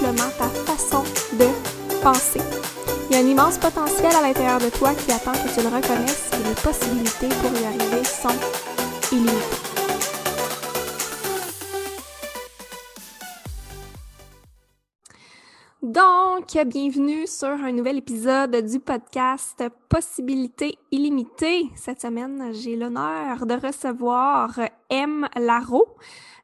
ta façon de penser. Il y a un immense potentiel à l'intérieur de toi qui attend que tu le reconnaisses et les possibilités pour y arriver sont illimitées. Donc, bienvenue sur un nouvel épisode du podcast Possibilités illimitées. Cette semaine, j'ai l'honneur de recevoir M. Larreau.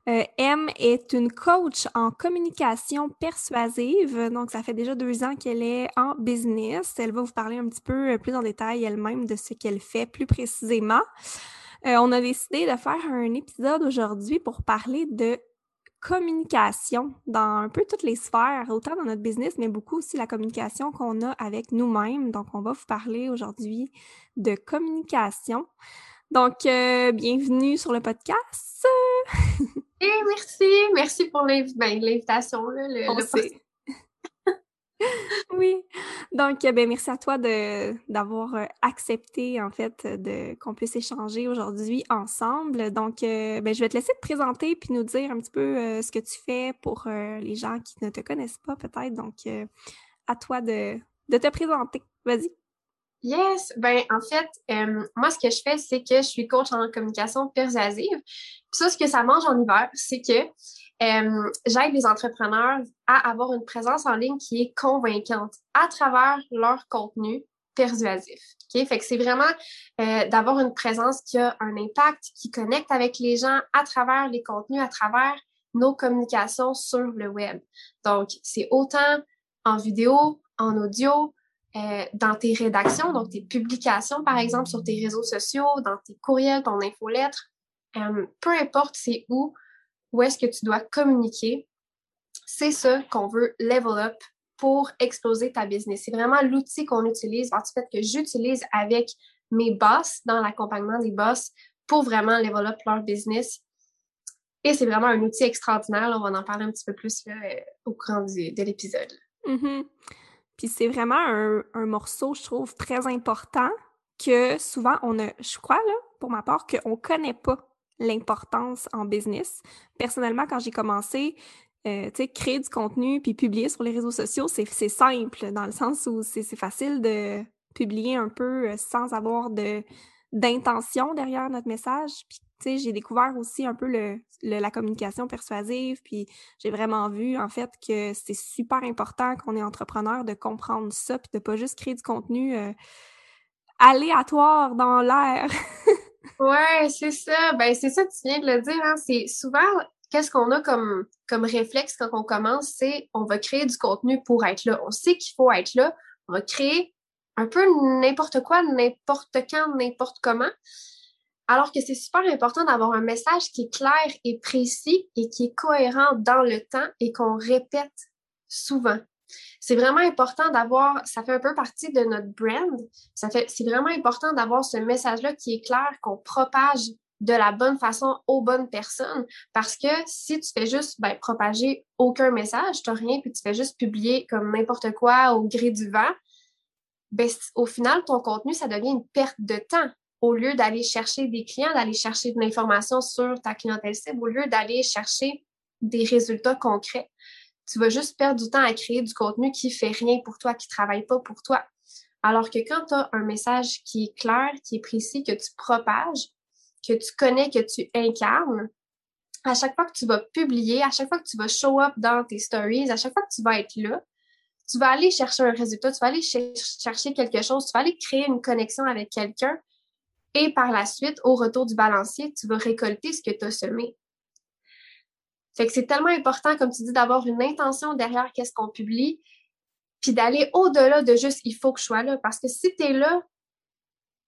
Euh, M est une coach en communication persuasive. Donc, ça fait déjà deux ans qu'elle est en business. Elle va vous parler un petit peu plus en détail elle-même de ce qu'elle fait plus précisément. Euh, on a décidé de faire un épisode aujourd'hui pour parler de communication dans un peu toutes les sphères, autant dans notre business, mais beaucoup aussi la communication qu'on a avec nous-mêmes. Donc, on va vous parler aujourd'hui de communication. Donc, euh, bienvenue sur le podcast. Et eh, merci, merci pour ben, l'invitation. Le, oui. Donc, euh, ben, merci à toi d'avoir euh, accepté, en fait, de, qu'on puisse échanger aujourd'hui ensemble. Donc, euh, ben, je vais te laisser te présenter puis nous dire un petit peu ce que tu fais pour les gens qui ne te connaissent pas, peut-être. Donc, à toi de, de te présenter. Vas-y. Yes, ben en fait, moi ce que je fais, c'est que je suis coach en communication persuasive. Puis ça, ce que ça mange en hiver, c'est que euh, j'aide les entrepreneurs à avoir une présence en ligne qui est convaincante à travers leur contenu persuasif. Okay? Fait que c'est vraiment euh, d'avoir une présence qui a un impact, qui connecte avec les gens à travers les contenus, à travers nos communications sur le web. Donc, c'est autant en vidéo, en audio, euh, dans tes rédactions, donc tes publications, par exemple, sur tes réseaux sociaux, dans tes courriels, ton infolettre, euh, peu importe c'est où, où est-ce que tu dois communiquer, c'est ça qu'on veut level up pour exploser ta business. C'est vraiment l'outil qu'on utilise, en fait, que j'utilise avec mes boss dans l'accompagnement des boss pour vraiment level up leur business. Et c'est vraiment un outil extraordinaire. on va en parler un petit peu plus euh, au cours de l'épisode. Puis c'est vraiment un, un, morceau, je trouve, très important que souvent on a, je crois, là, pour ma part, qu'on ne connaît pas l'importance en business. Personnellement, quand j'ai commencé, euh, tu sais, créer du contenu puis publier sur les réseaux sociaux, c'est simple dans le sens où c'est facile de publier un peu euh, sans avoir de d'intention derrière notre message. J'ai découvert aussi un peu le, la communication persuasive, puis j'ai vraiment vu, en fait, que c'est super important qu'on est entrepreneur de comprendre ça, puis de pas juste créer du contenu euh, aléatoire dans l'air. Ouais, c'est ça. Ben, c'est ça, tu viens de le dire. Hein? C'est souvent, qu'est-ce qu'on a comme, comme réflexe quand on commence, c'est on va créer du contenu pour être là. On sait qu'il faut être là. On va créer un peu n'importe quoi, n'importe quand, n'importe comment. Alors que c'est super important d'avoir un message qui est clair et précis et qui est cohérent dans le temps et qu'on répète souvent c'est vraiment important d'avoir, ça fait un peu partie de notre brand. C'est vraiment important d'avoir ce message-là qui est clair, qu'on propage de la bonne façon aux bonnes personnes. Parce que si tu fais juste ben, propager aucun message, tu n'as rien, puis tu fais juste publier comme n'importe quoi au gré du vent, ben, au final, ton contenu, ça devient une perte de temps. Au lieu d'aller chercher des clients, d'aller chercher de l'information sur ta clientèle cible, au lieu d'aller chercher des résultats concrets tu vas juste perdre du temps à créer du contenu qui fait rien pour toi, qui travaille pas pour toi. Alors que quand tu as un message qui est clair, qui est précis, que tu propages, que tu connais, que tu incarnes, à chaque fois que tu vas publier, à chaque fois que tu vas show up dans tes stories, à chaque fois que tu vas être là, tu vas aller chercher un résultat, tu vas aller chercher quelque chose, tu vas aller créer une connexion avec quelqu'un et par la suite, au retour du balancier, tu vas récolter ce que tu as semé. Que c'est tellement important, comme tu dis, d'avoir une intention derrière qu'est-ce qu'on publie, puis d'aller au-delà de juste il faut que je sois là. Parce que si tu es là,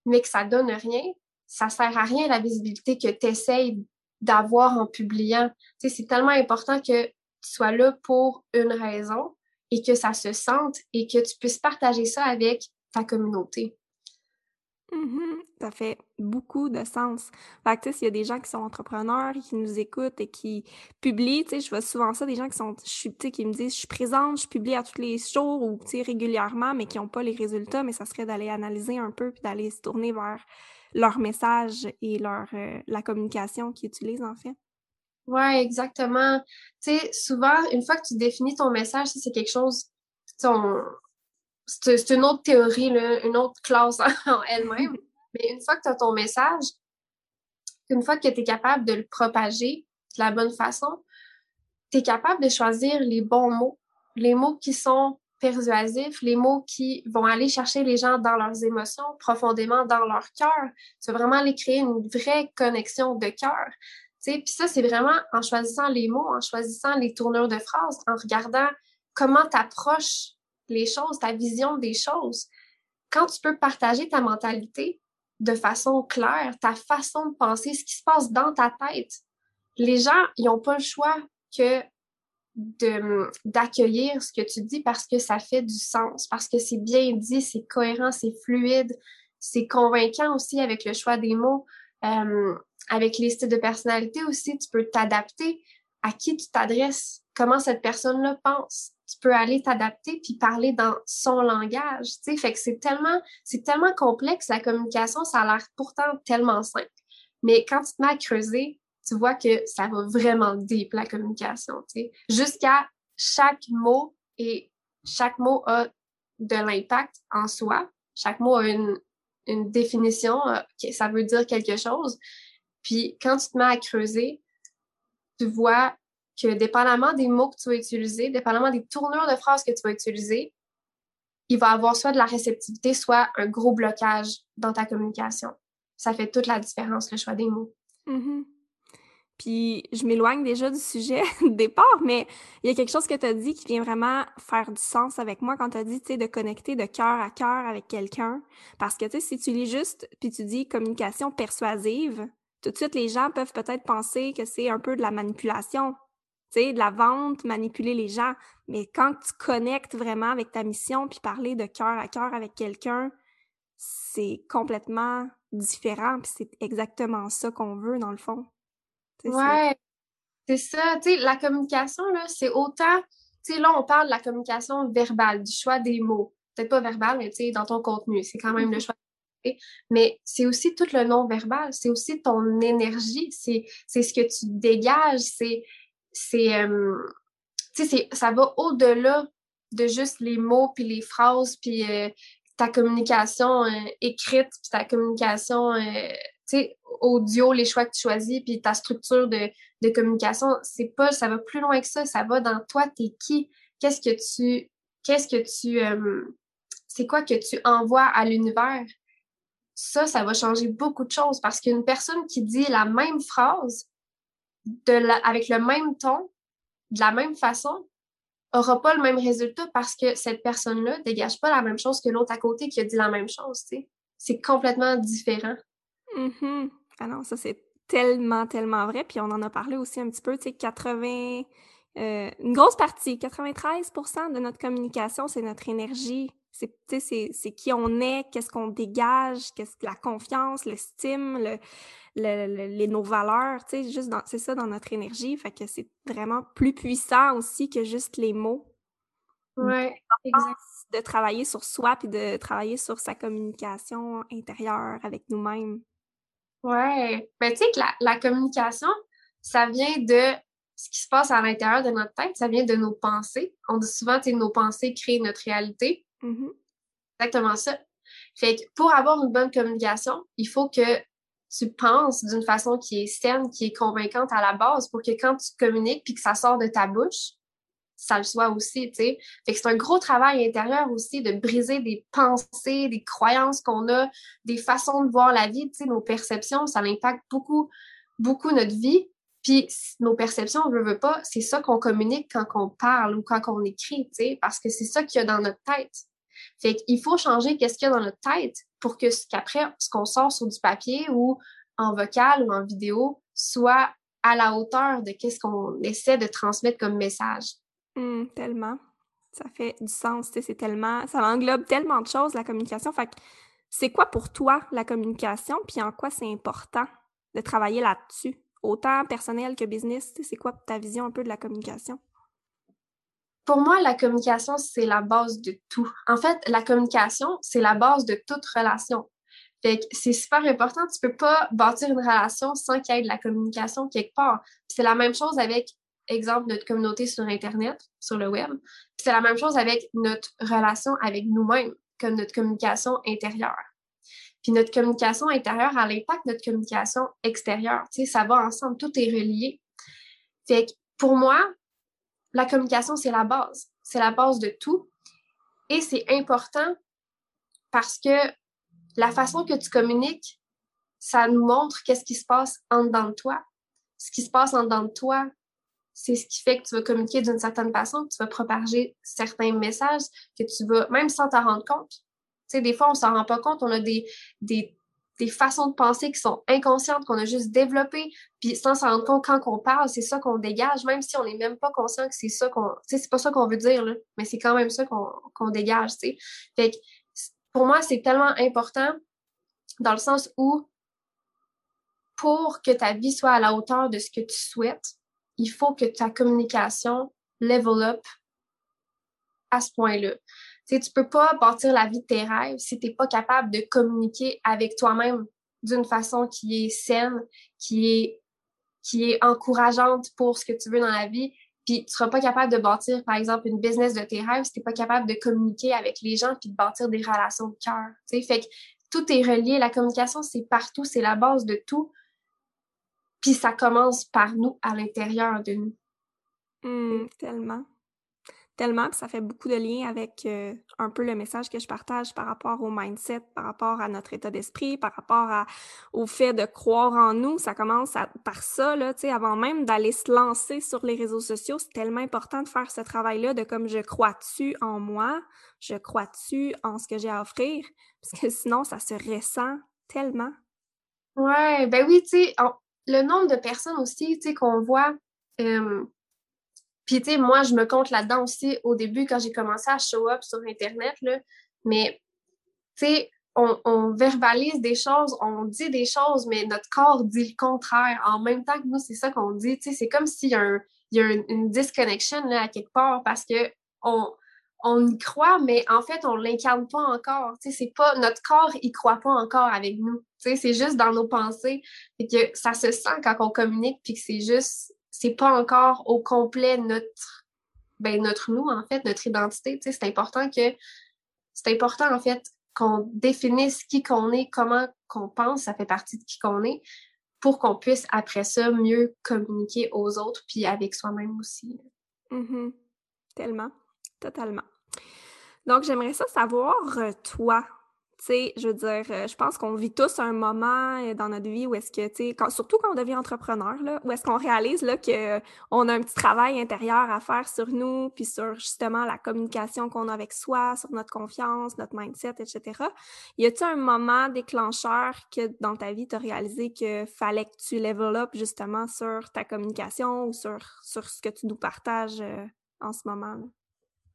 mais que ça donne rien, ça sert à rien la visibilité que tu essayes d'avoir en publiant. C'est tellement important que tu sois là pour une raison et que ça se sente et que tu puisses partager ça avec ta communauté. Mm-hmm. Ça fait beaucoup de sens. Fait que, s'il y a des gens qui sont entrepreneurs, qui nous écoutent et qui publient, tu sais, je vois souvent ça, des gens qui sont, qui me disent, je suis présente, je publie à tous les jours ou, tu régulièrement, mais qui n'ont pas les résultats, mais ça serait d'aller analyser un peu puis d'aller se tourner vers leur message et leur, euh, la communication qu'ils utilisent, en fait. Ouais, exactement. Tu sais, souvent, une fois que tu définis ton message, c'est quelque chose, c'est une autre théorie, là, une autre classe en elle-même. Mais une fois que tu as ton message, une fois que tu es capable de le propager de la bonne façon, tu es capable de choisir les bons mots, les mots qui sont persuasifs, les mots qui vont aller chercher les gens dans leurs émotions, profondément dans leur cœur. Tu vas vraiment aller créer une vraie connexion de cœur. Puis ça, c'est vraiment en choisissant les mots, en choisissant les tournures de phrases, en regardant comment tu approches les choses, ta vision des choses. Quand tu peux partager ta mentalité de façon claire, ta façon de penser, ce qui se passe dans ta tête, les gens, ils n'ont pas le choix que d'accueillir ce que tu dis parce que ça fait du sens, parce que c'est bien dit, c'est cohérent, c'est fluide, c'est convaincant aussi avec le choix des mots. Euh, avec les styles de personnalité aussi, tu peux t'adapter à qui tu t'adresses, comment cette personne-là pense. Tu peux aller t'adapter puis parler dans son langage, tu sais. Fait que c'est tellement, complexe, la communication, ça a l'air pourtant tellement simple. Mais quand tu te mets à creuser, tu vois que ça va vraiment deep, la communication, tu sais. Jusqu'à chaque mot et chaque mot a de l'impact en soi. Chaque mot a une, une définition, euh, ça veut dire quelque chose. Puis quand tu te mets à creuser, tu vois que dépendamment des mots que tu vas utiliser, dépendamment des tournures de phrases que tu vas utiliser, il va avoir soit de la réceptivité, soit un gros blocage dans ta communication. Ça fait toute la différence, le choix des mots. Mm-hmm. Puis je m'éloigne déjà du sujet de départ, mais il y a quelque chose que tu as dit qui vient vraiment faire du sens avec moi quand tu as dit, tu sais, de connecter de cœur à cœur avec quelqu'un. Parce que, tu sais, si tu lis juste, puis tu dis communication persuasive, tout de suite, les gens peuvent peut-être penser que c'est un peu de la manipulation, tu sais, de la vente, manipuler les gens. Mais quand tu connectes vraiment avec ta mission, puis parler de cœur à cœur avec quelqu'un, c'est complètement différent, puis c'est exactement ça qu'on veut, dans le fond. ouais, c'est ça. Tu sais, la communication, là, c'est autant... Tu sais, là, on parle de la communication verbale, du choix des mots. Peut-être pas verbal, mais tu sais, dans ton contenu. C'est quand même le mm-hmm. choix mais c'est aussi tout le non-verbal, c'est aussi ton énergie, c'est ce que tu dégages, c'est c'est euh, ça va au-delà de juste les mots puis les phrases puis euh, ta communication euh, écrite puis ta communication audio, les choix que tu choisis puis ta structure de, de communication, c'est pas ça va plus loin que ça, ça va dans toi, t'es qui, qu'est-ce que tu qu'est-ce que tu c'est quoi que tu envoies à l'univers? Ça, ça va changer beaucoup de choses parce qu'une personne qui dit la même phrase avec le même ton, de la même façon, aura pas le même résultat parce que cette personne-là dégage pas la même chose que l'autre à côté qui a dit la même chose. C'est complètement différent. Mm Ah non, ça c'est tellement, tellement vrai. Puis on en a parlé aussi un petit peu, tu sais, 80... Euh, une grosse partie, 93% de notre communication, c'est notre énergie c'est qui on est, qu'est-ce qu'on dégage, qu'est-ce que la confiance, l'estime, le, les, nos valeurs, tu sais, juste c'est ça dans notre énergie. Fait que c'est vraiment plus puissant aussi que juste les mots. Ouais, De travailler sur soi puis de travailler sur sa communication intérieure avec nous-mêmes. Ouais. Ben, tu sais que la, la communication, ça vient de ce qui se passe à l'intérieur de notre tête, ça vient de nos pensées. On dit souvent, que nos pensées créent notre réalité. Mm-hmm. Exactement ça. Fait que pour avoir une bonne communication, il faut que tu penses d'une façon qui est saine, qui est convaincante à la base pour que quand tu communiques puis que ça sort de ta bouche, ça le soit aussi, tu sais. Fait que c'est un gros travail intérieur aussi de briser des pensées, des croyances qu'on a, des façons de voir la vie, tu sais, nos perceptions, ça impacte beaucoup, beaucoup notre vie. Puis nos perceptions, on veut, veut pas, c'est ça qu'on communique quand on parle ou quand on écrit, tu sais, parce que c'est ça qu'il y a dans notre tête. Fait qu'il faut changer qu'est-ce qu'il y a dans notre tête pour que qu'après, ce qu'on sort sur du papier ou en vocal ou en vidéo soit à la hauteur de qu'est-ce qu'on essaie de transmettre comme message. Mmh, tellement. Ça fait du sens, c'est tellement, ça englobe tellement de choses, la communication. Fait c'est quoi pour toi la communication, puis en quoi c'est important de travailler là-dessus, autant personnel que business? C'est quoi ta vision un peu de la communication? Pour moi, la communication, c'est la base de tout. En fait, la communication, c'est la base de toute relation. Fait que c'est super important. Tu peux pas bâtir une relation sans qu'il y ait de la communication quelque part. C'est la même chose avec, exemple, notre communauté sur Internet, sur le web. C'est la même chose avec notre relation avec nous-mêmes, comme notre communication intérieure. Puis notre communication intérieure a l'impact de notre communication extérieure. Tu sais, ça va ensemble, tout est relié. Fait que pour moi, la communication, c'est la base. C'est la base de tout. Et c'est important parce que la façon que tu communiques, ça nous montre qu'est-ce qui se passe en dedans de toi. Ce qui se passe en dedans de toi, c'est ce qui fait que tu vas communiquer d'une certaine façon, que tu vas propager certains messages, que tu vas, même sans t'en rendre compte. Tu sais, des fois, on s'en rend pas compte, on a des, des, des façons de penser qui sont inconscientes, qu'on a juste développées, puis sans s'en rendre compte quand on parle, c'est ça qu'on dégage, même si on n'est même pas conscient que c'est ça qu'on, tu sais, c'est pas ça qu'on veut dire, là, mais c'est quand même ça qu'on dégage, tu sais. Fait que pour moi, c'est tellement important dans le sens où pour que ta vie soit à la hauteur de ce que tu souhaites, il faut que ta communication level up à ce point-là. Tu sais, tu peux pas bâtir la vie de tes rêves si tu n'es pas capable de communiquer avec toi-même d'une façon qui est saine, qui est, qui est encourageante pour ce que tu veux dans la vie, puis tu seras pas capable de bâtir, par exemple, une business de tes rêves si tu n'es pas capable de communiquer avec les gens puis de bâtir des relations de cœur. Fait que tout est relié. La communication, c'est partout, c'est la base de tout. Puis ça commence par nous, à l'intérieur de nous. Mmh, tellement tellement, ça fait beaucoup de liens avec euh, un peu le message que je partage par rapport au mindset, par rapport à notre état d'esprit, par rapport au fait de croire en nous. Ça commence par ça, là, tu sais, avant même d'aller se lancer sur les réseaux sociaux, c'est tellement important de faire ce travail-là de comme je crois-tu en moi, je crois-tu en ce que j'ai à offrir, parce que sinon, ça se ressent tellement. Ouais, ben oui, tu sais, le nombre de personnes aussi, tu sais, qu'on voit, puis, tu sais, moi, je me compte là-dedans aussi au début quand j'ai commencé à show up sur Internet, là. Mais, tu sais, on, verbalise des choses, on dit des choses, mais notre corps dit le contraire. En même temps que nous, c'est ça qu'on dit. Tu sais, c'est comme s'il y a, y a une, disconnection là, à quelque part parce que on, on y croit, mais en fait, on l'incarne pas encore. Tu sais, c'est pas, notre corps, il croit pas encore avec nous. Tu sais, c'est juste dans nos pensées. et que ça se sent quand on communique, puis que c'est juste c'est pas encore au complet notre ben notre nous en fait notre identité c'est important que c'est important en fait qu'on définisse qui qu'on est comment qu'on pense ça fait partie de qui qu'on est pour qu'on puisse après ça mieux communiquer aux autres puis avec soi-même aussi. Mm-hmm. tellement. Totalement. Donc j'aimerais ça savoir euh, toi tu sais, je veux dire, euh, je pense qu'on vit tous un moment euh, dans notre vie où est-ce que, tu sais, surtout quand on devient entrepreneur, là, où est-ce qu'on réalise là, qu'on a un petit travail intérieur à faire sur nous, puis sur justement la communication qu'on a avec soi, sur notre confiance, notre mindset, etc. Y a-t-il un moment déclencheur que dans ta vie, tu as réalisé qu'il fallait que tu level up justement sur ta communication ou sur, sur ce que tu nous partages euh, en ce moment?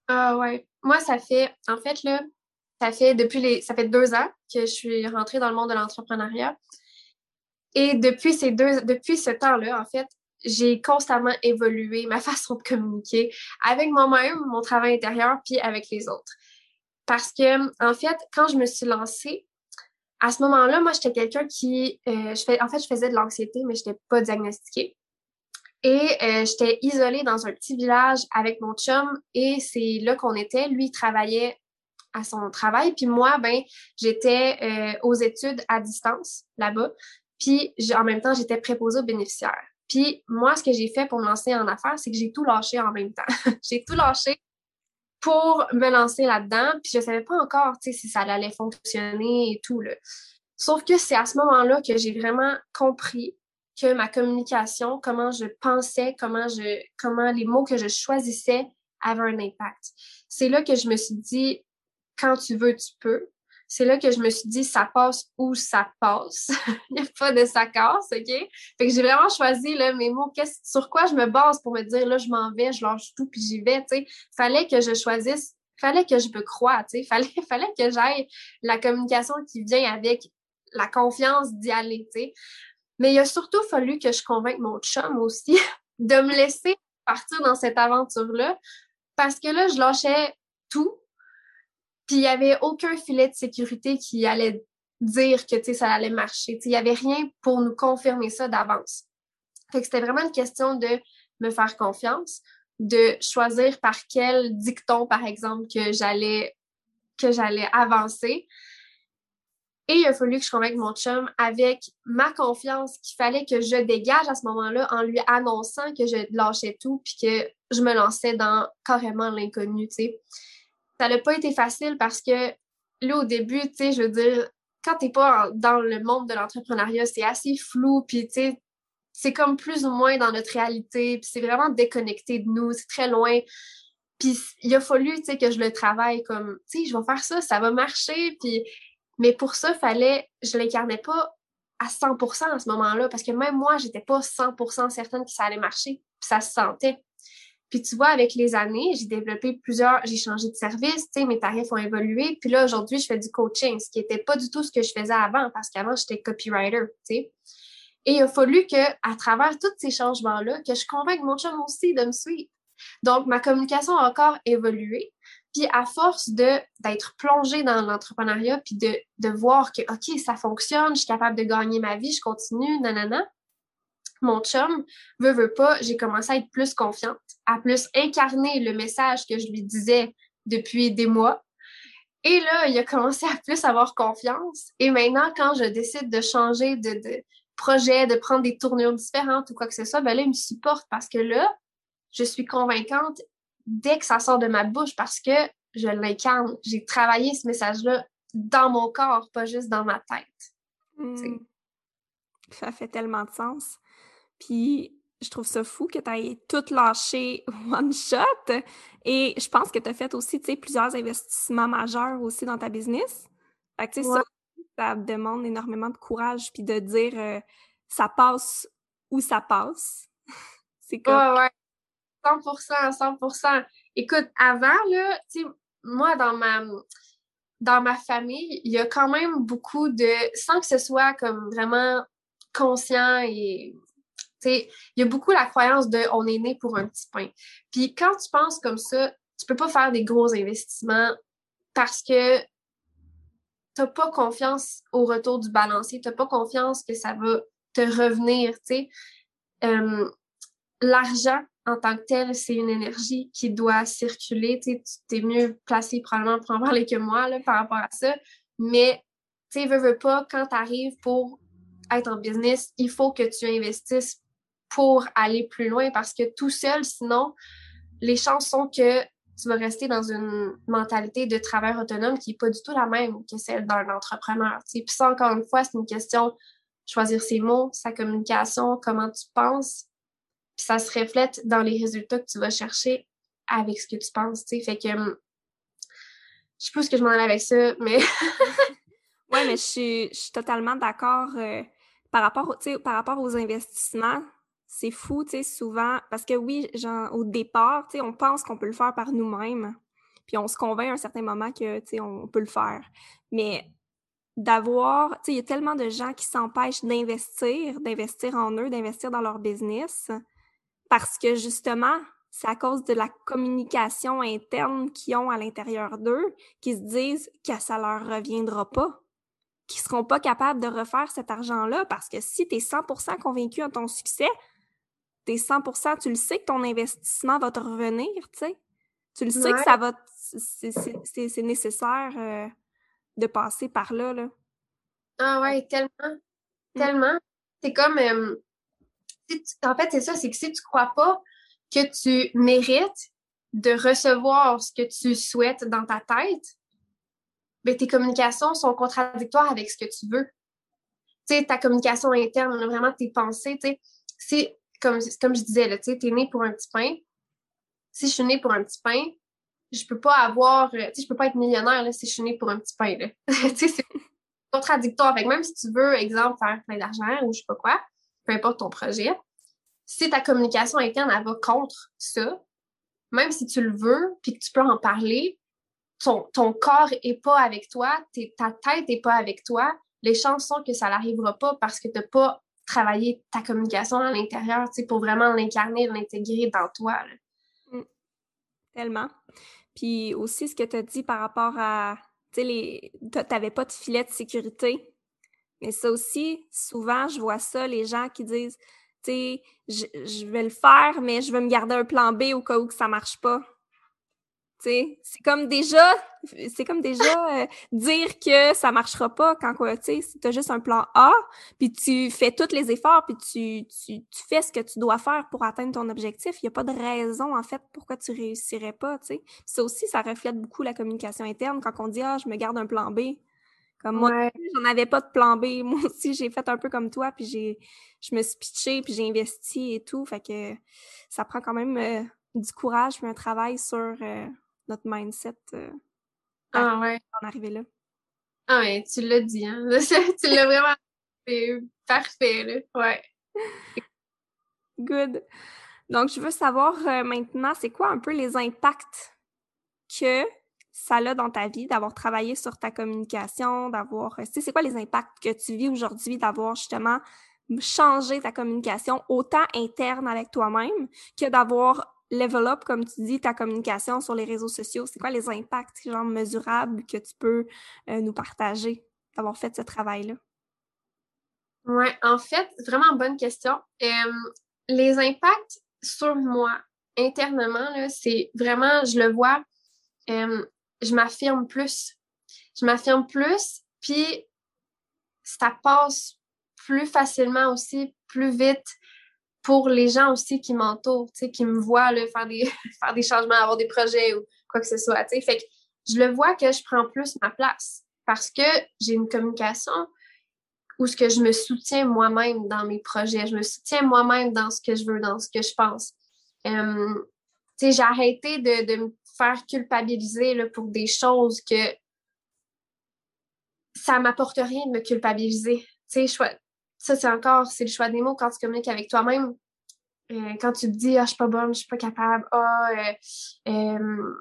Ah ouais. Moi, ça fait, en fait, là, ça fait depuis les, ça fait deux ans que je suis rentrée dans le monde de l'entrepreneuriat. Et depuis ces deux, depuis ce temps-là, en fait, j'ai constamment évolué ma façon de communiquer avec moi-même, mon travail intérieur, puis avec les autres. Parce que, en fait, quand je me suis lancée, à ce moment-là, moi, j'étais quelqu'un qui, euh, je fais, en fait, je faisais de l'anxiété, mais je n'étais pas diagnostiquée. Et euh, j'étais isolée dans un petit village avec mon chum et c'est là qu'on était. Lui, il travaillait à son travail. Puis moi, ben, j'étais euh, aux études à distance là-bas. Puis en même temps, j'étais préposée aux bénéficiaires. Puis moi, ce que j'ai fait pour me lancer en affaires, c'est que j'ai tout lâché en même temps. j'ai tout lâché pour me lancer là-dedans. Puis je savais pas encore, tu sais, si ça allait fonctionner et tout, là. Sauf que c'est à ce moment-là que j'ai vraiment compris que ma communication, comment je pensais, comment je, comment les mots que je choisissais avaient un impact. C'est là que je me suis dit, quand tu veux, tu peux. c'est là que je me suis dit, ça passe où ça passe. Il n'y a pas de ça OK? Fait que j'ai vraiment choisi mes mots, sur quoi je me base pour me dire, là, je m'en vais, je lâche tout, puis j'y vais, tu sais? Fallait que je choisisse, fallait que je me croie, tu sais? Fallait, fallait que j'aille la communication qui vient avec la confiance d'y aller, tu sais? Mais il a surtout fallu que je convainque mon chum aussi de me laisser partir dans cette aventure-là parce que là, je lâchais tout. Puis il n'y avait aucun filet de sécurité qui allait dire que ça allait marcher. Il n'y avait rien pour nous confirmer ça d'avance. C'était vraiment une question de me faire confiance, de choisir par quel dicton, par exemple, que j'allais avancer, et il a fallu que je convainque mon chum avec ma confiance qu'il fallait que je dégage à ce moment-là en lui annonçant que je lâchais tout puis que je me lançais dans carrément l'inconnu. Ça n'a pas été facile parce que là, au début, tu sais, je veux dire, quand t'es pas dans le monde de l'entrepreneuriat, c'est assez flou puis tu sais, c'est comme plus ou moins dans notre réalité puis c'est vraiment déconnecté de nous, c'est très loin. Puis il a fallu, tu sais, que je le travaille comme, tu sais, je vais faire ça, ça va marcher puis mais pour ça, fallait, je l'incarnais pas à 100% à ce moment-là, parce que même moi, j'étais pas 100% certaine que ça allait marcher, puis ça se sentait. Puis tu vois, avec les années, j'ai développé plusieurs, j'ai changé de service, tu sais, mes tarifs ont évolué. Puis là, aujourd'hui, je fais du coaching, ce qui n'était pas du tout ce que je faisais avant, parce qu'avant, j'étais copywriter, tu sais. Et il a fallu que, à travers tous ces changements-là, que je convainque mon chum aussi de me suivre. Donc, ma communication a encore évolué. Puis à force de d'être plongée dans l'entrepreneuriat, puis de, de voir que, OK, ça fonctionne, je suis capable de gagner ma vie, je continue, nanana, mon chum, veut, veut pas, j'ai commencé à être plus confiante, à plus incarner le message que je lui disais depuis des mois. Et là, il a commencé à plus avoir confiance. Et maintenant, quand je décide de changer de, de projet, de prendre des tournures différentes ou quoi que ce soit, ben là, il me supporte parce que là, je suis convaincante dès que ça sort de ma bouche parce que je l'incarne. J'ai travaillé ce message-là dans mon corps, pas juste dans ma tête. Mmh. Ça fait tellement de sens. Puis je trouve ça fou que tu aies tout lâché one shot. Et je pense que tu as fait aussi plusieurs investissements majeurs aussi dans ta business. Fait que, ça, ça demande énormément de courage puis de dire euh, ça passe où ça passe. C'est comme. Ouais, ouais. 100%, 100%. Écoute, avant, là, tu sais, moi, dans ma, dans ma famille, il y a quand même beaucoup de, sans que ce soit comme vraiment conscient et, il y a beaucoup la croyance de on est né pour un petit pain. Puis quand tu penses comme ça, tu peux pas faire des gros investissements parce que t'as pas confiance au retour du balancier, t'as pas confiance que ça va te revenir, tu l'argent en tant que tel, c'est une énergie qui doit circuler. Tu es mieux placé probablement pour en parler que moi là, par rapport à ça. Mais tu veux, veux pas, quand tu arrives pour être en business, il faut que tu investisses pour aller plus loin parce que tout seul, sinon, les chances sont que tu vas rester dans une mentalité de travail autonome qui n'est pas du tout la même que celle d'un entrepreneur. Puis ça, encore une fois, c'est une question de choisir ses mots, sa communication, comment tu penses, puis ça se reflète dans les résultats que tu vas chercher avec ce que tu penses, tu sais. Fait que hum, je sais pas ce que je m'en allais avec ça, mais. oui, mais je suis, totalement d'accord euh, par, par rapport aux investissements. C'est fou, tu sais, souvent, parce que oui, genre, au départ, tu sais, on pense qu'on peut le faire par nous-mêmes, puis on se convainc à un certain moment que, tu on peut le faire. Mais d'avoir, tu sais, il y a tellement de gens qui s'empêchent d'investir, d'investir en eux, d'investir dans leur business, parce que justement, c'est à cause de la communication interne qu'ils ont à l'intérieur d'eux qu'ils se disent que ça leur reviendra pas, qu'ils seront pas capables de refaire cet argent-là parce que si tu es 100% convaincu de ton succès, tu es 100%, tu le sais que ton investissement va te revenir, tu sais. Tu le sais que ça va c'est nécessaire euh, de passer par là, là. Ah ouais, tellement. Mmh. Tellement. C'est comme euh, en fait, c'est ça, c'est que si tu crois pas que tu mérites de recevoir ce que tu souhaites dans ta tête, ben, tes communications sont contradictoires avec ce que tu veux. Tu sais, ta communication interne, vraiment tes pensées, tu sais, comme, comme je disais, tu sais, es né pour un petit pain. Si je suis née pour un petit pain, je peux pas avoir, tu sais, je peux pas être millionnaire là, si je suis née pour un petit pain. tu c'est contradictoire. Même si tu veux, exemple, faire plein d'argent ou je sais pas quoi, peu importe ton projet, si ta communication interne, va contre ça, même si tu le veux, puis que tu peux en parler, ton, ton corps est pas avec toi, ta tête est pas avec toi, les chances sont que ça n'arrivera pas parce que tu n'as pas travaillé ta communication à l'intérieur, tu pour vraiment l'incarner, l'intégrer dans toi. Mmh. Tellement. Puis aussi, ce que tu as dit par rapport à, tu sais, pas de filet de sécurité. Mais ça aussi, souvent, je vois ça, les gens qui disent, tu sais, je, je, vais le faire, mais je vais me garder un plan B au cas où que ça marche pas c'est comme déjà, c'est comme déjà euh, dire que ça marchera pas quand tu as juste un plan A, puis tu fais tous les efforts, puis tu, tu, tu, fais ce que tu dois faire pour atteindre ton objectif. Il n'y a pas de raison, en fait, pourquoi tu réussirais pas, tu sais. Ça aussi, ça reflète beaucoup la communication interne quand on dit « Ah, je me garde un plan B ». Comme moi, j'en avais pas de plan B. Moi aussi, j'ai fait un peu comme toi, puis j'ai, je me suis pitchée, puis j'ai investi et tout. Fait que ça prend quand même euh, du courage, puis un travail sur... Euh, notre mindset euh, ah, ouais. en arriver là. Ah ouais, tu l'as dit, hein? tu l'as vraiment fait parfait, là. Ouais. Good. Donc, je veux savoir euh, maintenant, c'est quoi un peu les impacts que ça a dans ta vie, d'avoir travaillé sur ta communication, d'avoir... Tu sais, c'est quoi les impacts que tu vis aujourd'hui d'avoir justement changé ta communication autant interne avec toi-même que d'avoir level up, comme tu dis, ta communication sur les réseaux sociaux? C'est quoi les impacts genre mesurables que tu peux euh, nous partager d'avoir fait ce travail-là? Oui, en fait, vraiment bonne question. les impacts sur moi internement, c'est vraiment, je le vois, je m'affirme plus. Je m'affirme plus, puis ça passe plus facilement aussi, plus vite pour les gens aussi qui m'entourent, qui me voient là, faire, des, faire des changements, avoir des projets ou quoi que ce soit. Fait que je le vois que je prends plus ma place parce que j'ai une communication où ce que je me soutiens moi-même dans mes projets, je me soutiens moi-même dans ce que je veux, dans ce que je pense. Euh, j'ai arrêté de, de, me faire culpabiliser là, pour des choses que ça m'apporte rien de me culpabiliser. Sais, ça, c'est encore, c'est le choix des mots quand tu communiques avec toi-même. Euh, quand tu te dis, ah, je suis pas bonne, je suis pas capable, ah, euh, euh,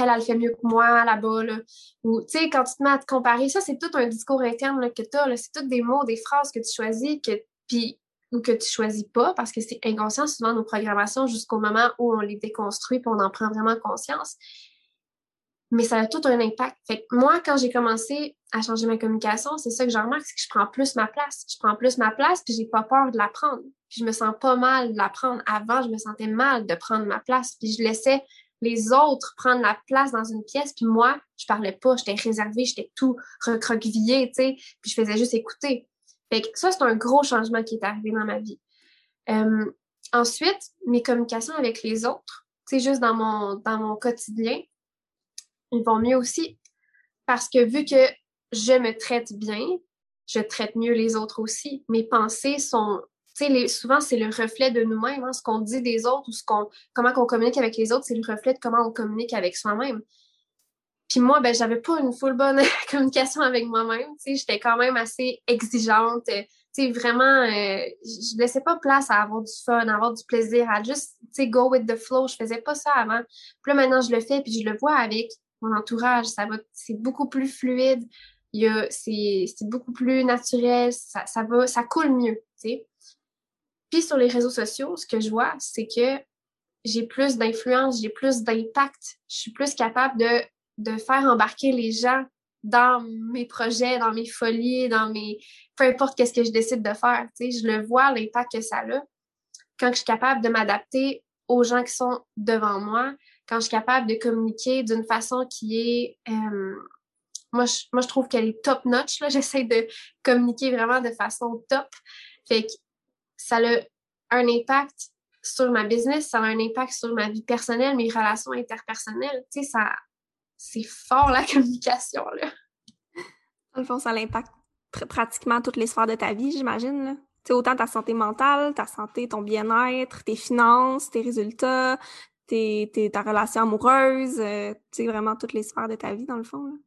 elle, elle fait mieux que moi là-bas, là. Ou, tu sais, quand tu te mets à te comparer, ça, c'est tout un discours interne là, que tu as, c'est tout des mots, des phrases que tu choisis, que, puis, ou que tu choisis pas, parce que c'est inconscient souvent nos programmations jusqu'au moment où on les déconstruit puis on en prend vraiment conscience mais ça a tout un impact. Fait que moi, quand j'ai commencé à changer ma communication, c'est ça que je remarque, c'est que je prends plus ma place. Je prends plus ma place, puis j'ai pas peur de la prendre. Puis je me sens pas mal de la prendre. Avant, je me sentais mal de prendre ma place, puis je laissais les autres prendre la place dans une pièce, puis moi, je parlais pas, j'étais réservée, j'étais tout recroquevillée, tu sais, puis je faisais juste écouter. Fait que ça, c'est un gros changement qui est arrivé dans ma vie. Euh, ensuite, mes communications avec les autres, tu sais, juste dans mon, dans mon quotidien, ils vont mieux aussi. Parce que vu que je me traite bien, je traite mieux les autres aussi. Mes pensées sont, tu sais, souvent c'est le reflet de nous-mêmes. Hein. ce qu'on dit des autres ou ce qu'on, comment on communique avec les autres, c'est le reflet de comment on communique avec soi-même. Puis moi, ben, j'avais pas une full bonne communication avec moi-même. Tu sais, j'étais quand même assez exigeante. Tu sais, vraiment, euh, je laissais pas place à avoir du fun, à avoir du plaisir, à juste, tu sais, go with the flow. Je faisais pas ça avant. Puis là, maintenant, je le fais, puis je le vois avec mon entourage. Ça va, c'est beaucoup plus fluide. C'est, beaucoup plus naturel. Ça, va, ça coule mieux. Puis sur les réseaux sociaux, ce que je vois, c'est que j'ai plus d'influence, j'ai plus d'impact. Je suis plus capable de, faire embarquer les gens dans mes projets, dans mes folies, dans mes... Peu importe qu'est-ce que je décide de faire, tu je le vois, l'impact que ça a. Quand je suis capable de m'adapter aux gens qui sont devant moi, quand je suis capable de communiquer d'une façon qui est... Euh, moi, je, moi, je trouve qu'elle est top-notch. J'essaie de communiquer vraiment de façon top. Fait que ça a un impact sur ma business, ça a un impact sur ma vie personnelle, mes relations interpersonnelles. Tu sais, ça... C'est fort, la communication, là. Dans le fond, ça impacte pratiquement toutes les sphères de ta vie, j'imagine. Tu autant ta santé mentale, ta santé, ton bien-être, tes finances, tes résultats, tes, tes, ta relation amoureuse, euh, tu sais, vraiment toutes les sphères de ta vie, dans le fond.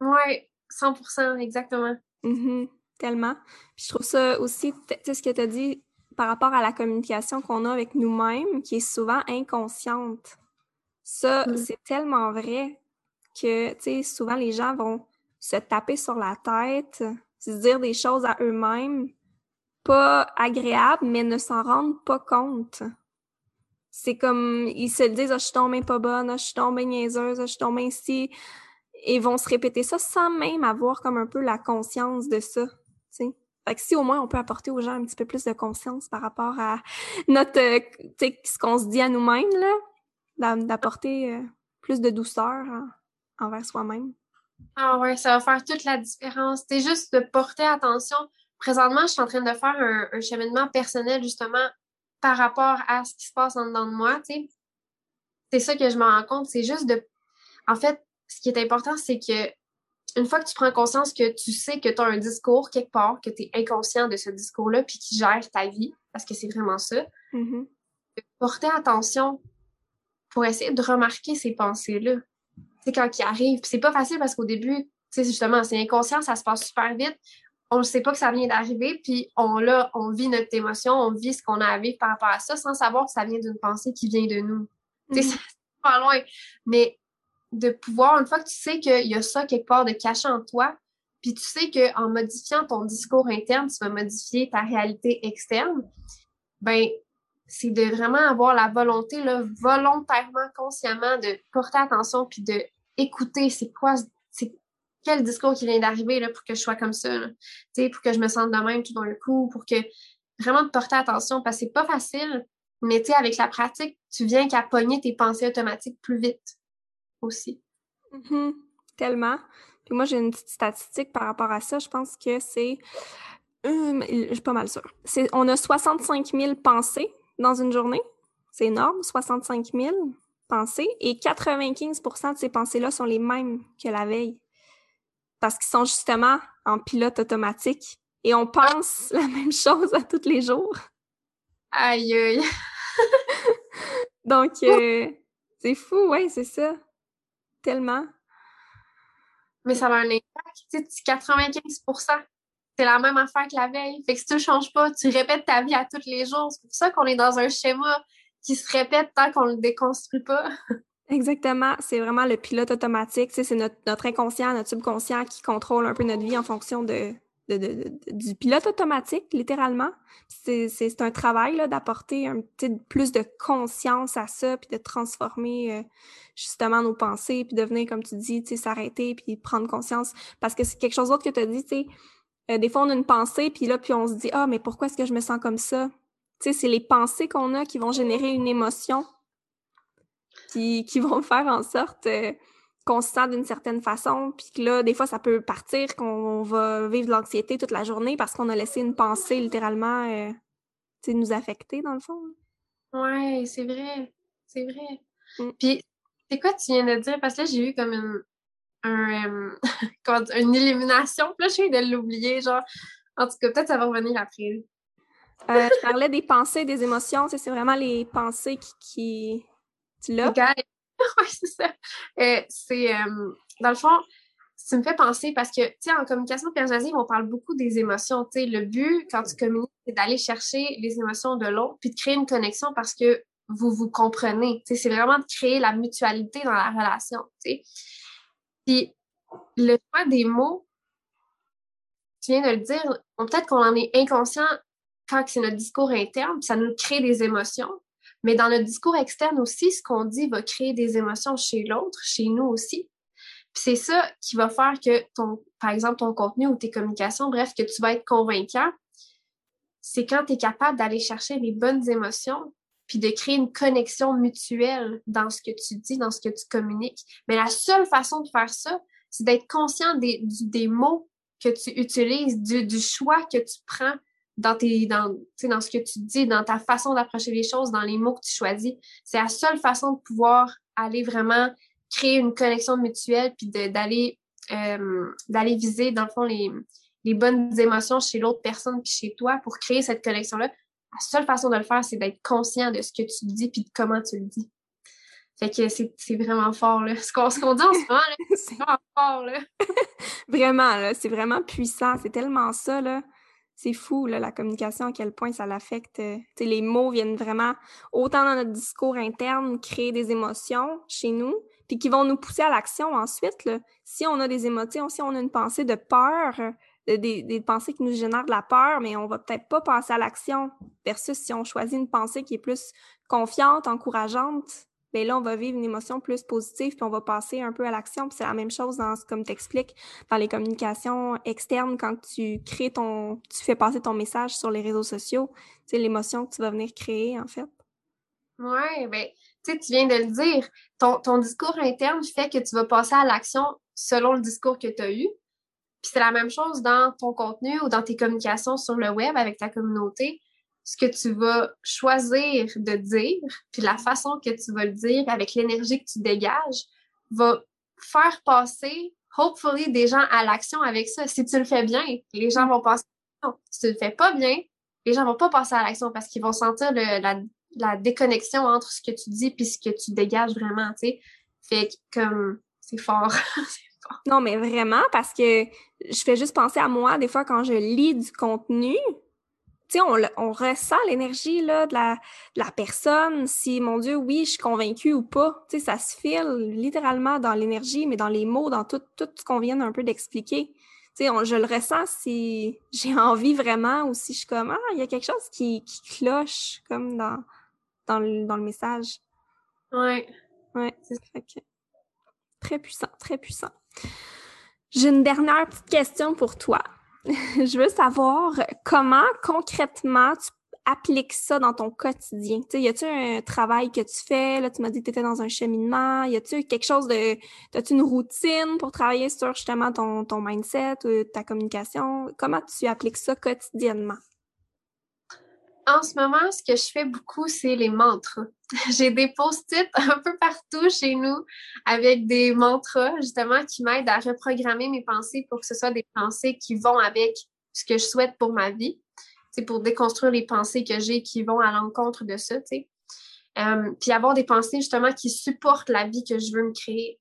Oui, 100% exactement. Mm-hmm, tellement. Puis je trouve ça aussi, tu sais, ce que tu as dit par rapport à la communication qu'on a avec nous-mêmes, qui est souvent inconsciente. Ça, mm. c'est tellement vrai que, tu sais, souvent les gens vont se taper sur la tête, se dire des choses à eux-mêmes, pas agréables, mais ne s'en rendent pas compte. C'est comme, ils se disent, oh, je suis tombée pas bonne, oh, je suis tombée niaiseuse, oh, je suis tombée ici. Et vont se répéter ça sans même avoir comme un peu la conscience de ça. Fait que si au moins on peut apporter aux gens un petit peu plus de conscience par rapport à notre, euh, ce qu'on se dit à nous-mêmes, là, d'apporter euh, plus de douceur envers soi-même. Ah ouais, ça va faire toute la différence. C'est juste de porter attention. Présentement, je suis en train de faire un, cheminement personnel justement par rapport à ce qui se passe en dedans de moi, tu sais. C'est ça que je me rends compte. C'est juste de. En fait, ce qui est important, c'est que une fois que tu prends conscience que tu sais que tu as un discours quelque part, que tu es inconscient de ce discours-là, puis qui gère ta vie, parce que c'est vraiment ça, mm-hmm. porter attention pour essayer de remarquer ces pensées-là sais, quand il arrive. c'est pas facile parce qu'au début, tu sais, justement, c'est inconscient, ça se passe super vite. On ne sait pas que ça vient d'arriver, puis on, là, on vit notre émotion, on vit ce qu'on a à vivre par rapport à ça sans savoir que ça vient d'une pensée qui vient de nous. Mm. c'est pas loin. Mais de pouvoir, une fois que tu sais qu'il y a ça quelque part de caché en toi, puis tu sais qu'en modifiant ton discours interne, tu vas modifier ta réalité externe, ben c'est de vraiment avoir la volonté, là, volontairement, consciemment, de porter attention puis de écouter c'est quoi, c'est quel discours qui vient d'arriver là, pour que je sois comme ça, pour que je me sente de même tout d'un coup, pour que vraiment de porter attention, parce que c'est pas facile, mais avec la pratique, tu viens qu'à pogner tes pensées automatiques plus vite aussi. Mm-hmm. Tellement. Puis moi, j'ai une petite statistique par rapport à ça. Je pense que c'est. Hum, je suis pas mal sûre. On a 65 000 pensées dans une journée. C'est énorme, 65 000 pensées. Et 95% de ces pensées-là sont les mêmes que la veille. Parce qu'ils sont justement en pilote automatique. Et on pense la même chose à tous les jours. Aïe, aïe. Donc, euh, c'est fou, ouais, c'est ça. Tellement. Mais ça a un impact. Tu sais, 95% c'est la même affaire que la veille. Fait que si tu ne changes pas, tu répètes ta vie à tous les jours. C'est pour ça qu'on est dans un schéma qui se répète tant qu'on le déconstruit pas. Exactement. C'est vraiment le pilote automatique. c'est notre, inconscient, notre subconscient qui contrôle un peu notre vie en fonction de, du pilote automatique, littéralement. C'est un travail d'apporter un petit plus de conscience à ça, puis de transformer euh, justement nos pensées, puis de venir, comme tu dis, s'arrêter, puis prendre conscience. Parce que c'est quelque chose d'autre que tu as dit, tu sais, euh, des fois, on a une pensée, puis là, puis on se dit Ah, mais pourquoi est-ce que je me sens comme ça? Tu sais, c'est les pensées qu'on a qui vont générer une émotion, qui, qui vont faire en sorte euh, qu'on se sent d'une certaine façon, puis que là, des fois, ça peut partir, qu'on va vivre de l'anxiété toute la journée parce qu'on a laissé une pensée littéralement euh, nous affecter, dans le fond. Ouais, c'est vrai. C'est vrai. Mm. Puis, c'est quoi tu viens de dire? Parce que là, j'ai eu comme une, un, euh, une élimination. Puis là, je viens de l'oublier, genre. En tout cas, peut-être ça va revenir après. Euh, je parlais des pensées, des émotions. C'est vraiment les pensées qui. qui... Tu l'as? oui, c'est ça. Euh, c'est. dans le fond, ça me fait penser parce que, tu sais, en communication persuasive, on parle beaucoup des émotions. Tu sais, le but, quand tu communiques, c'est d'aller chercher les émotions de l'autre puis de créer une connexion parce que vous vous comprenez. Tu sais, c'est vraiment de créer la mutualité dans la relation. Tu sais. Puis le choix des mots, tu viens de le dire, peut-être qu'on en est inconscient quand c'est notre discours interne, puis ça nous crée des émotions. Mais dans notre discours externe aussi, ce qu'on dit va créer des émotions chez l'autre, chez nous aussi. Puis c'est ça qui va faire que ton, par exemple, ton contenu ou tes communications, bref, que tu vas être convaincant, c'est quand tu es capable d'aller chercher les bonnes émotions, puis de créer une connexion mutuelle dans ce que tu dis, dans ce que tu communiques. Mais la seule façon de faire ça, c'est d'être conscient des, mots que tu utilises, du, choix que tu prends dans, tes, dans, dans ce que tu dis, dans ta façon d'approcher les choses, dans les mots que tu choisis. C'est la seule façon de pouvoir aller vraiment créer une connexion mutuelle, puis d'aller euh, d'aller viser, dans le fond, les, les bonnes émotions chez l'autre personne puis chez toi pour créer cette connexion-là la seule façon de le faire, c'est d'être conscient de ce que tu dis puis de comment tu le dis. Fait que c'est vraiment fort, là. Ce qu'on dit en ce moment, c'est vraiment fort, là. vraiment, là. C'est vraiment puissant. C'est tellement ça, là. C'est fou, la communication, à quel point ça l'affecte. Euh, les mots viennent vraiment, autant dans notre discours interne, créer des émotions chez nous, puis qui vont nous pousser à l'action ensuite. Si on a des émotions, si on a une pensée de peur, des, des, pensées qui nous génèrent de la peur, mais on va peut-être pas passer à l'action, versus si on choisit une pensée qui est plus confiante, encourageante, bien là, on va vivre une émotion plus positive, puis on va passer un peu à l'action. C'est la même chose dans, comme t'expliques, dans les communications externes, quand tu crées ton, tu fais passer ton message sur les réseaux sociaux, c'est l'émotion que tu vas venir créer, en fait. Oui, ben, tu sais, tu viens de le dire. Ton, ton discours interne fait que tu vas passer à l'action selon le discours que tu as eu. Puis c'est la même chose dans ton contenu ou dans tes communications sur le web avec ta communauté. Ce que tu vas choisir de dire, puis la façon que tu vas le dire avec l'énergie que tu dégages, va faire passer, hopefully, des gens à l'action avec ça. Si tu le fais bien, les gens vont passer à l'action. Si tu le fais pas bien, les gens vont pas passer à l'action parce qu'ils vont sentir la, déconnexion entre ce que tu dis puis ce que tu dégages vraiment, tu sais. Fait que, comme, c'est fort. Non, mais vraiment, parce que je fais juste penser à moi, des fois, quand je lis du contenu, on, on, ressent l'énergie là, de, la, de la personne, si, mon Dieu, oui, je suis convaincue ou pas. Tu sais, ça se file littéralement dans l'énergie, mais dans les mots, dans tout, tout ce qu'on vient un peu d'expliquer. Tu sais, je le ressens si j'ai envie vraiment ou si je suis comme, ah, il y a quelque chose qui, qui cloche, comme dans, dans, le, dans le message. Ouais. Ouais, c'est ça. Très puissant, très puissant. J'ai une dernière petite question pour toi. je veux savoir comment concrètement tu appliques ça dans ton quotidien. Tu sais, y a-tu un travail que tu fais? Là, tu m'as dit que tu étais dans un cheminement. Y a-tu quelque chose de. As-tu une routine pour travailler sur justement ton, ton mindset ou ta communication? Comment tu appliques ça quotidiennement? En ce moment, ce que je fais beaucoup, c'est les mantras. J'ai des post-it un peu partout chez nous avec des mantras, justement, qui m'aident à reprogrammer mes pensées pour que ce soit des pensées qui vont avec ce que je souhaite pour ma vie. C'est pour déconstruire les pensées que j'ai qui vont à l'encontre de ça, tu sais. Euh, puis avoir des pensées, justement, qui supportent la vie que je veux me créer.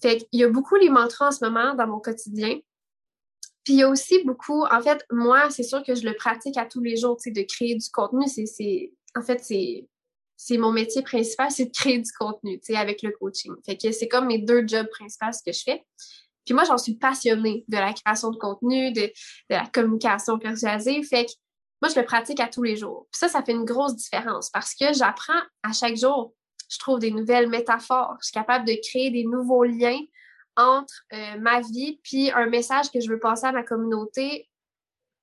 Fait qu'il y a beaucoup les mantras en ce moment dans mon quotidien. Puis il y a aussi beaucoup, en fait, moi, c'est sûr que je le pratique à tous les jours, tu sais, de créer du contenu. C'est, en fait, c'est, c'est mon métier principal, c'est de créer du contenu, tu sais, avec le coaching. Fait que c'est comme mes deux jobs principaux ce que je fais. Puis moi, j'en suis passionnée de la création de contenu, de, de la communication persuasive. Fait que moi, je le pratique à tous les jours. Puis ça, ça fait une grosse différence parce que j'apprends à chaque jour. Je trouve des nouvelles métaphores. Je suis capable de créer des nouveaux liens entre euh, ma vie puis un message que je veux passer à ma communauté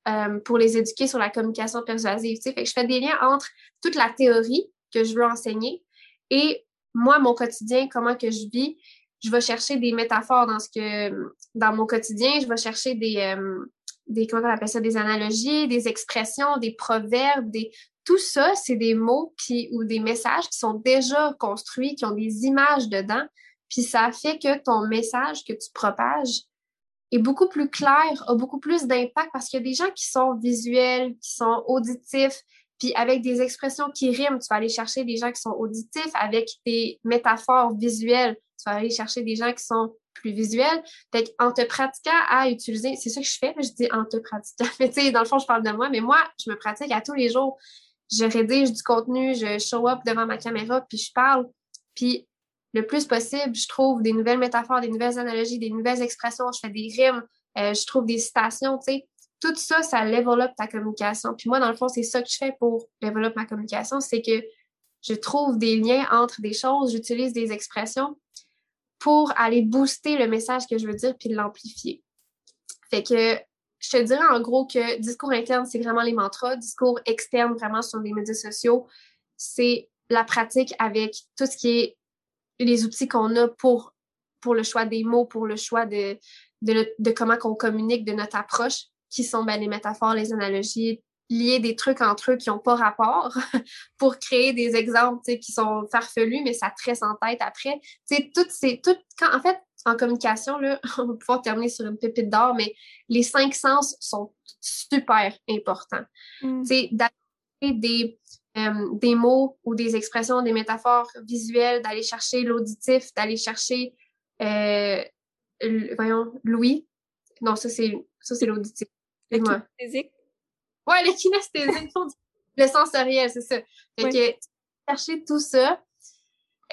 euh, pour les éduquer sur la communication persuasive. Je fais des liens entre toute la théorie que je veux enseigner et moi, mon quotidien, comment que je vis. Je vais chercher des métaphores dans ce que dans mon quotidien, je vais chercher des, euh, des comment on appelle ça, des analogies, des expressions, des proverbes, des tout ça, c'est des mots qui, ou des messages qui sont déjà construits, qui ont des images dedans, puis ça fait que ton message que tu propages est beaucoup plus clair, a beaucoup plus d'impact parce qu'il y a des gens qui sont visuels, qui sont auditifs, puis avec des expressions qui riment, tu vas aller chercher des gens qui sont auditifs avec des métaphores visuelles, tu vas aller chercher des gens qui sont plus visuels. Fait en te pratiquant à utiliser, c'est ça que je fais, je dis en te pratiquant. Mais tu sais, dans le fond, je parle de moi, mais moi, je me pratique à tous les jours. Je rédige du contenu, je show up devant ma caméra, puis je parle. Puis le plus possible, je trouve des nouvelles métaphores, des nouvelles analogies, des nouvelles expressions, je fais des rimes, euh, je trouve des citations, tu sais. Tout ça, ça level ta communication. Puis moi, dans le fond, c'est ça que je fais pour level ma communication, c'est que je trouve des liens entre des choses, j'utilise des expressions pour aller booster le message que je veux dire puis l'amplifier. Fait que je te dirais en gros que discours interne, c'est vraiment les mantras. Discours externe, vraiment sur les médias sociaux, c'est la pratique avec tout ce qui est les outils qu'on a pour, pour le choix des mots, pour le choix de, de, comment qu'on communique, de notre approche, qui sont ben, les métaphores, les analogies, lier des trucs entre eux qui n'ont pas rapport pour créer des exemples qui sont farfelus, mais ça tresse en tête après. Toutes ces. Tout, quand, en fait, en communication, là, on va pouvoir terminer sur une pépite d'or, mais les cinq sens sont super importants. Mm. Des, euh, des mots ou des expressions, des métaphores visuelles, d'aller chercher l'auditif, d'aller chercher, euh, voyons, l'ouïe. Non, ça, c'est ça c'est l'auditif. Le kinesthésique? Ouais, le kinesthésique. le sensoriel, c'est ça. Fait que, chercher tout ça,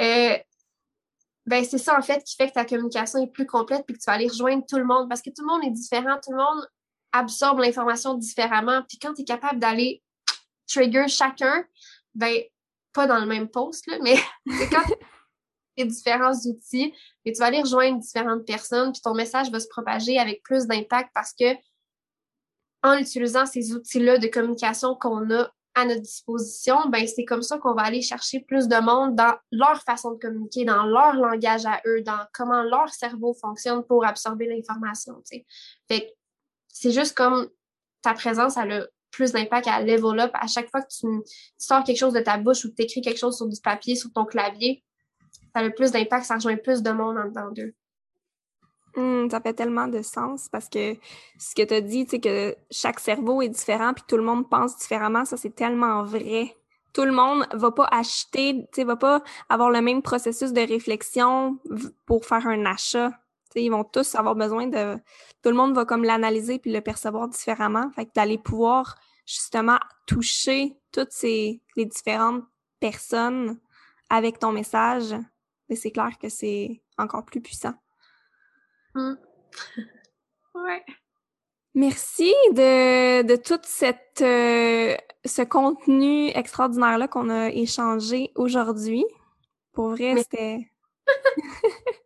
euh, ben c'est ça en fait qui fait que ta communication est plus complète puis que tu vas aller rejoindre tout le monde parce que tout le monde est différent, tout le monde absorbe l'information différemment. Puis quand tu es capable d'aller trigger chacun, ben pas dans le même post, là, mais c'est quand tu différents outils, et tu vas aller rejoindre différentes personnes, puis ton message va se propager avec plus d'impact parce que en utilisant ces outils-là de communication qu'on a à notre disposition, ben c'est comme ça qu'on va aller chercher plus de monde dans leur façon de communiquer, dans leur langage à eux, dans comment leur cerveau fonctionne pour absorber l'information. Tu Fait c'est juste comme ta présence, elle a plus d'impact à level up. À chaque fois que tu, sors quelque chose de ta bouche ou que tu écris quelque chose sur du papier, sur ton clavier, ça a plus d'impact, ça rejoint plus de monde en dedans d'eux. Mmh, ça fait tellement de sens parce que ce que tu as dit, c'est que chaque cerveau est différent puis tout le monde pense différemment, ça c'est tellement vrai. Tout le monde va pas acheter, tu va pas avoir le même processus de réflexion pour faire un achat. Ils vont tous avoir besoin de... Tout le monde va comme l'analyser puis le percevoir différemment. Fait que d'aller pouvoir justement toucher toutes ces les différentes personnes avec ton message, c'est clair que c'est encore plus puissant. Mmh. ouais. Merci de, de tout cette, euh, ce contenu extraordinaire-là qu'on a échangé aujourd'hui. Pour vrai, c'était...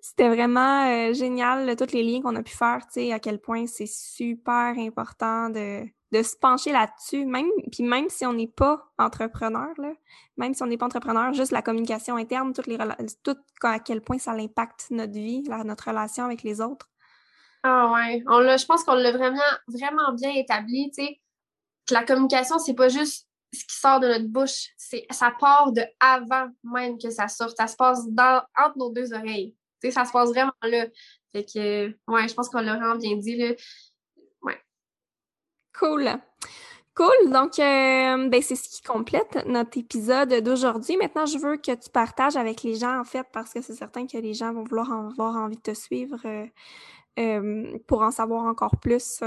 c'était vraiment euh, génial, tous les liens qu'on a pu faire, tu sais, à quel point c'est super important de, de se pencher là-dessus, même puis même si on n'est pas entrepreneur, là, même si on n'est pas entrepreneur, juste la communication interne, toutes les tout à quel point ça impacte notre vie, notre relation avec les autres. Ah ouais, on je pense qu'on l'a vraiment vraiment bien établi, tu sais, que la communication c'est pas juste ce qui sort de notre bouche, c'est ça part de avant même que ça sorte, ça se passe dans entre nos deux oreilles. Ça se passe vraiment là. Fait que ouais, je pense qu'on l'a vraiment bien dit là. Cool. Cool. Donc, euh, ben, c'est ce qui complète notre épisode d'aujourd'hui. Maintenant, je veux que tu partages avec les gens, en fait, parce que c'est certain que les gens vont vouloir avoir envie de te suivre euh, euh, pour en savoir encore plus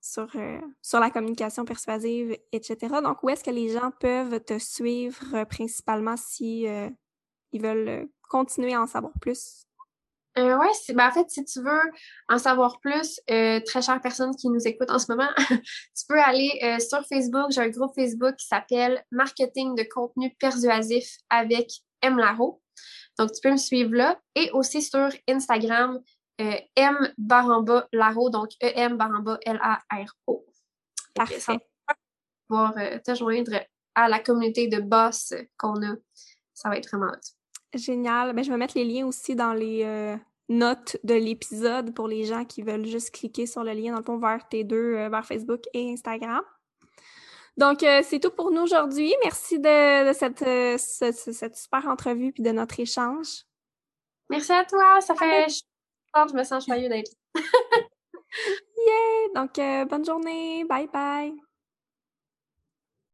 sur, sur la communication persuasive, etc. Donc, où est-ce que les gens peuvent te suivre principalement si ils veulent continuer à en savoir plus? Euh, oui, ben en fait, si tu veux en savoir plus, euh, très chère personne qui nous écoute en ce moment, tu peux aller euh, sur Facebook. J'ai un groupe Facebook qui s'appelle Marketing de contenu persuasif avec M. Laro. Donc, tu peux me suivre là. Et aussi sur Instagram, euh, M Baramba Laro, donc E-M Baramba L-A-R-O. Parfait. Pour te joindre à la communauté de boss qu'on a. Ça va être vraiment hot. Génial. Ben, je vais mettre les liens aussi dans les euh, notes de l'épisode pour les gens qui veulent juste cliquer sur le lien dans le fond vers tes deux, euh, vers Facebook et Instagram. Donc, euh, c'est tout pour nous aujourd'hui. Merci de, cette, cette, super entrevue puis de notre échange. Merci à toi. Ça fait... Je me sens joyeux d'être yeah! Donc, bonne journée. Bye bye.